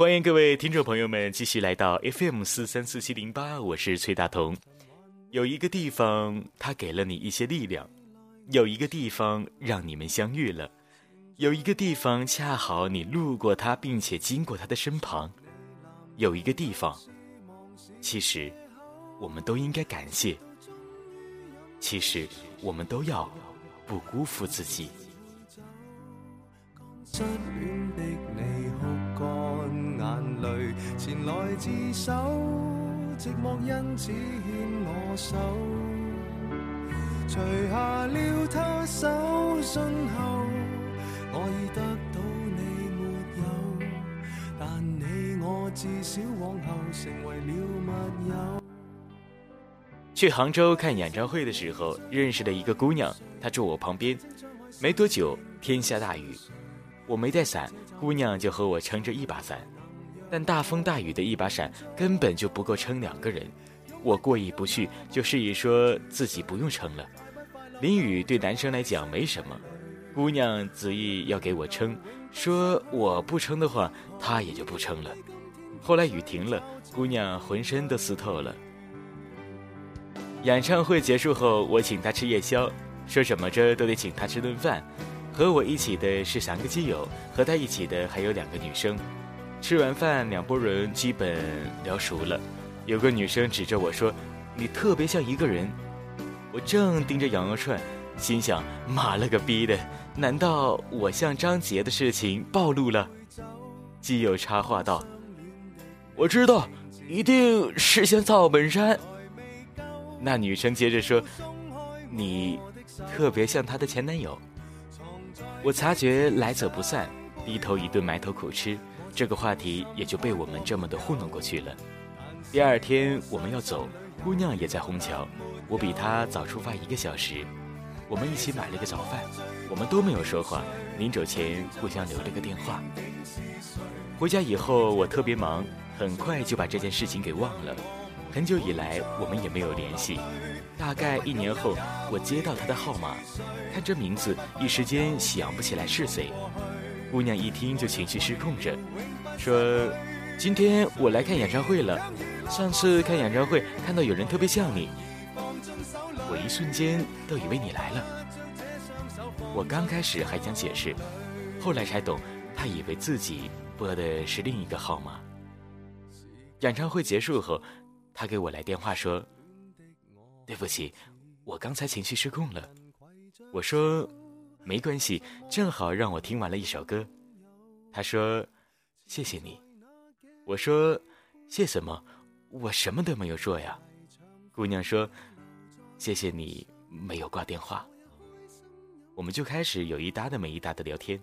欢迎各位听众朋友们继续来到 FM 四三四七零八，我是崔大同。有一个地方，它给了你一些力量；有一个地方让你们相遇了；有一个地方恰好你路过它，并且经过它的身旁；有一个地方，其实我们都应该感谢。其实我们都要不辜负自己。泪前来自首，寂寞因此牵我手。除下了他手信后，我已得到你没有，但你我至少往后成为了密友。去杭州看演唱会的时候，认识了一个姑娘，她住我旁边。没多久，天下大雨，我没带伞，姑娘就和我撑着一把伞。但大风大雨的一把伞根本就不够撑两个人，我过意不去，就示意说自己不用撑了。淋雨对男生来讲没什么，姑娘执意要给我撑，说我不撑的话，她也就不撑了。后来雨停了，姑娘浑身都湿透了。演唱会结束后，我请她吃夜宵，说什么着都得请她吃顿饭。和我一起的是三个基友，和她一起的还有两个女生。吃完饭，两拨人基本聊熟了。有个女生指着我说：“你特别像一个人。”我正盯着羊肉串，心想：“妈了个逼的！难道我像张杰的事情暴露了？”基友插话道：“我知道，一定是像赵本山。”那女生接着说：“你特别像她的前男友。”我察觉来者不善，低头一顿埋头苦吃。这个话题也就被我们这么的糊弄过去了。第二天我们要走，姑娘也在虹桥，我比她早出发一个小时。我们一起买了个早饭，我们都没有说话，临走前互相留了个电话。回家以后我特别忙，很快就把这件事情给忘了。很久以来我们也没有联系。大概一年后，我接到她的号码，看这名字一时间想不起来是谁。姑娘一听就情绪失控着，说：“今天我来看演唱会了。上次看演唱会看到有人特别像你，我一瞬间都以为你来了。我刚开始还想解释，后来才懂，他以为自己拨的是另一个号码。演唱会结束后，他给我来电话说：‘对不起，我刚才情绪失控了。’我说。”没关系，正好让我听完了一首歌。他说：“谢谢你。”我说：“谢什么？我什么都没有说呀。”姑娘说：“谢谢你没有挂电话。”我们就开始有一搭的没一搭的聊天。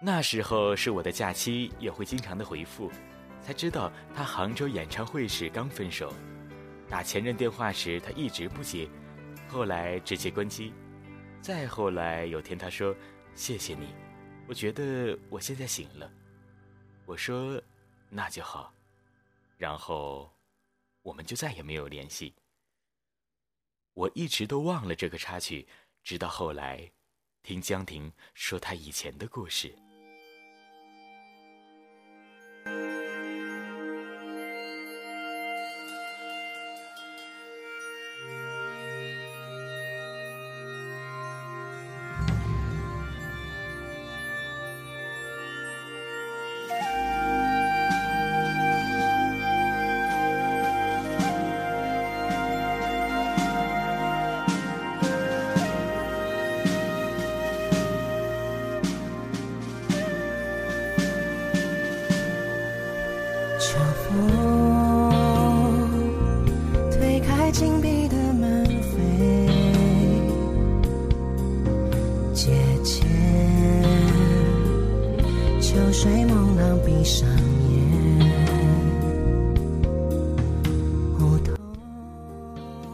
那时候是我的假期，也会经常的回复。才知道他杭州演唱会时刚分手，打前任电话时他一直不接，后来直接关机。再后来有天，他说：“谢谢你，我觉得我现在醒了。”我说：“那就好。”然后我们就再也没有联系。我一直都忘了这个插曲，直到后来听江婷说她以前的故事。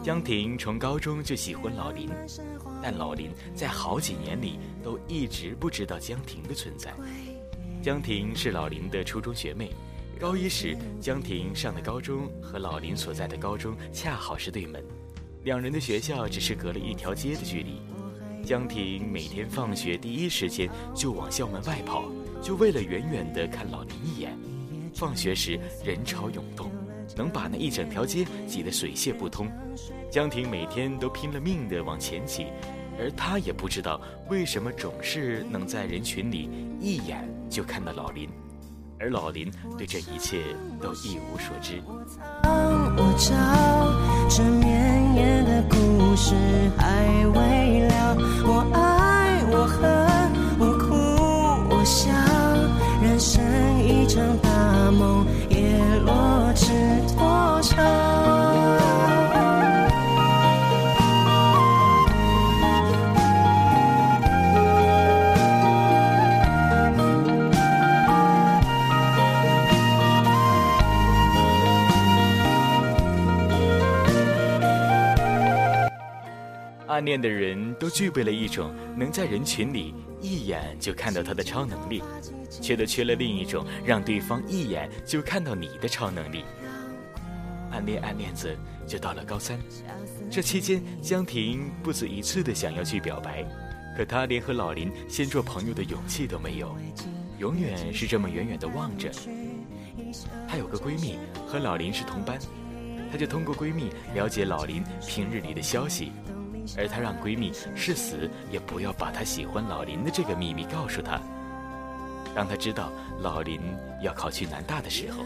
江婷从高中就喜欢老林，但老林在好几年里都一直不知道江婷的存在。江婷是老林的初中学妹，高一时江婷上的高中和老林所在的高中恰好是对门，两人的学校只是隔了一条街的距离。江婷每天放学第一时间就往校门外跑，就为了远远的看老林一眼。放学时人潮涌动，能把那一整条街挤得水泄不通。江婷每天都拼了命地往前挤，而她也不知道为什么总是能在人群里一眼就看到老林，而老林对这一切都一无所知。我找这绵延的故事还未暗恋的人都具备了一种能在人群里一眼就看到他的超能力，却都缺了另一种让对方一眼就看到你的超能力。暗恋暗恋着，就到了高三。这期间，江婷不止一次的想要去表白，可她连和老林先做朋友的勇气都没有，永远是这么远远的望着。她有个闺蜜和老林是同班，她就通过闺蜜了解老林平日里的消息。而她让闺蜜誓死也不要把她喜欢老林的这个秘密告诉她。当她知道老林要考去南大的时候，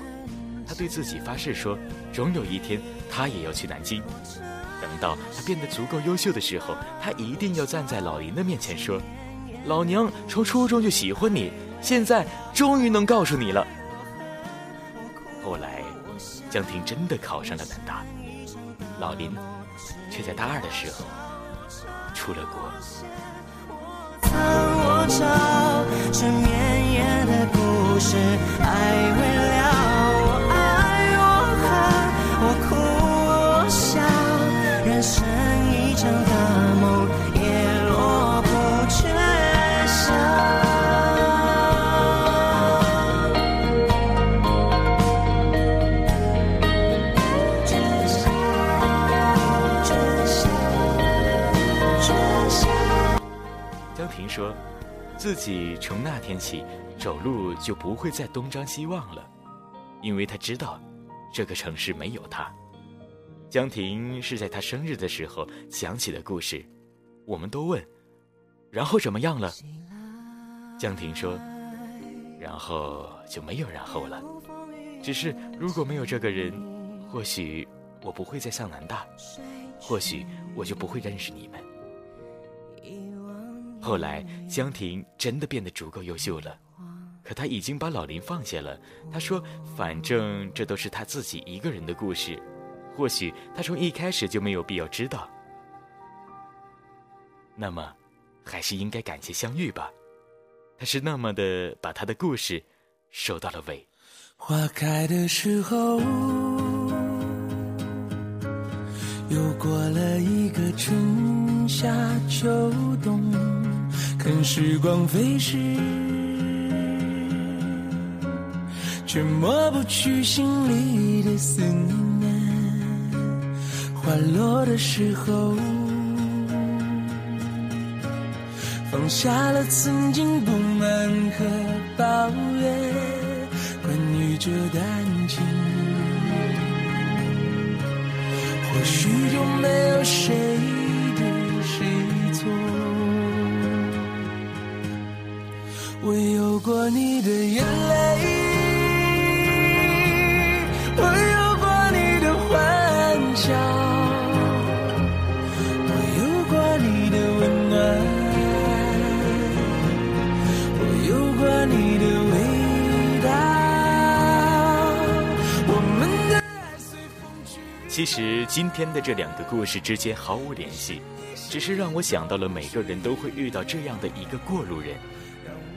她对自己发誓说，总有一天她也要去南京。等到她变得足够优秀的时候，她一定要站在老林的面前说：“老娘从初中就喜欢你，现在终于能告诉你了。”后来，江婷真的考上了南大，老林却在大二的时候。出了国。说，自己从那天起走路就不会再东张西望了，因为他知道，这个城市没有他。江婷是在他生日的时候讲起的故事，我们都问，然后怎么样了？江婷说，然后就没有然后了，只是如果没有这个人，或许我不会再上南大，或许我就不会认识你们。后来，江婷真的变得足够优秀了，可她已经把老林放下了。她说：“反正这都是她自己一个人的故事，或许她从一开始就没有必要知道。那么，还是应该感谢相遇吧。他是那么的把他的故事收到了尾。”花开的时候，又过了一个春夏秋冬，看时光飞逝，却抹不去心里的思念。花落的时候，放下了曾经不满和抱怨。关于这段情，或许就没有谁过你的眼泪，我有过你的欢笑，我有过你的温暖，我有过你的味道。我们的爱随风去。其实今天的这两个故事之间毫无联系，只是让我想到了每个人都会遇到这样的一个过路人。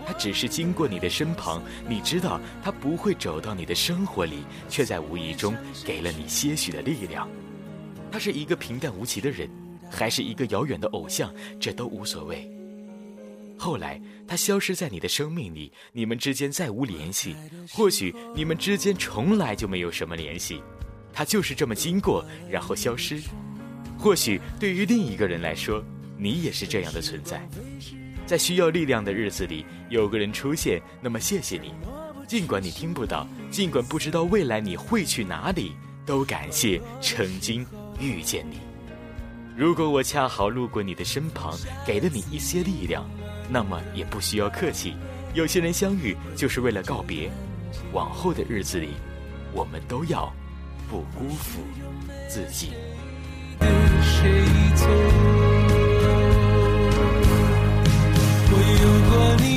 他只是经过你的身旁，你知道他不会走到你的生活里，却在无意中给了你些许的力量。他是一个平淡无奇的人，还是一个遥远的偶像，这都无所谓。后来他消失在你的生命里，你们之间再无联系，或许你们之间从来就没有什么联系，他就是这么经过，然后消失。或许对于另一个人来说，你也是这样的存在。在需要力量的日子里，有个人出现，那么谢谢你。尽管你听不到，尽管不知道未来你会去哪里，都感谢曾经遇见你。如果我恰好路过你的身旁，给了你一些力量，那么也不需要客气。有些人相遇就是为了告别，往后的日子里，我们都要不辜负自己。谁错？如果你